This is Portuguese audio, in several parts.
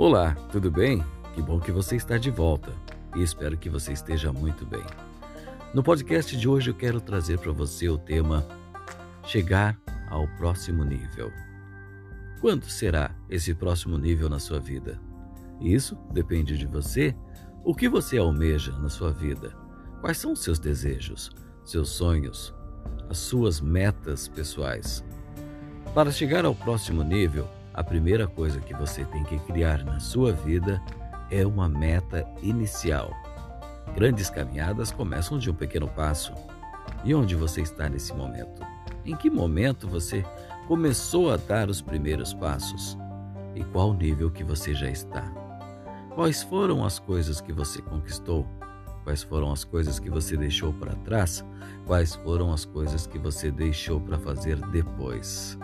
Olá, tudo bem? Que bom que você está de volta e espero que você esteja muito bem. No podcast de hoje eu quero trazer para você o tema Chegar ao próximo nível. Quando será esse próximo nível na sua vida? Isso depende de você. O que você almeja na sua vida? Quais são os seus desejos, seus sonhos, as suas metas pessoais? Para chegar ao próximo nível, a primeira coisa que você tem que criar na sua vida é uma meta inicial. Grandes caminhadas começam de um pequeno passo. E onde você está nesse momento? Em que momento você começou a dar os primeiros passos? E qual nível que você já está? Quais foram as coisas que você conquistou? Quais foram as coisas que você deixou para trás? Quais foram as coisas que você deixou para fazer depois?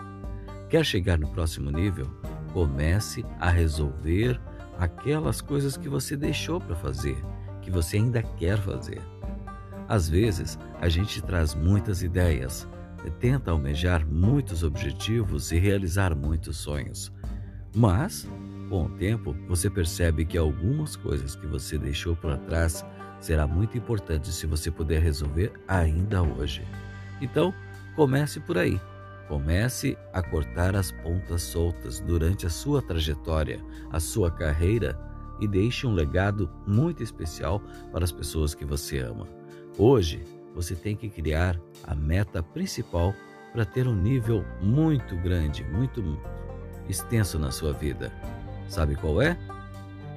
Quer chegar no próximo nível? Comece a resolver aquelas coisas que você deixou para fazer, que você ainda quer fazer. Às vezes, a gente traz muitas ideias, tenta almejar muitos objetivos e realizar muitos sonhos. Mas, com o tempo, você percebe que algumas coisas que você deixou para trás será muito importante se você puder resolver ainda hoje. Então, comece por aí. Comece a cortar as pontas soltas durante a sua trajetória, a sua carreira e deixe um legado muito especial para as pessoas que você ama. Hoje, você tem que criar a meta principal para ter um nível muito grande, muito extenso na sua vida. Sabe qual é?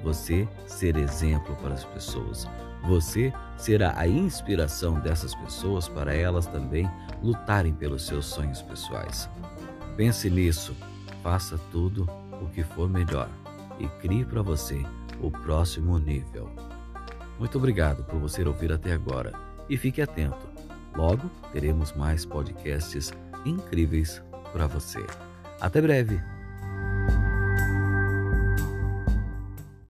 Você ser exemplo para as pessoas. Você será a inspiração dessas pessoas para elas também lutarem pelos seus sonhos pessoais. Pense nisso, faça tudo o que for melhor e crie para você o próximo nível. Muito obrigado por você ouvir até agora e fique atento. Logo teremos mais podcasts incríveis para você. Até breve!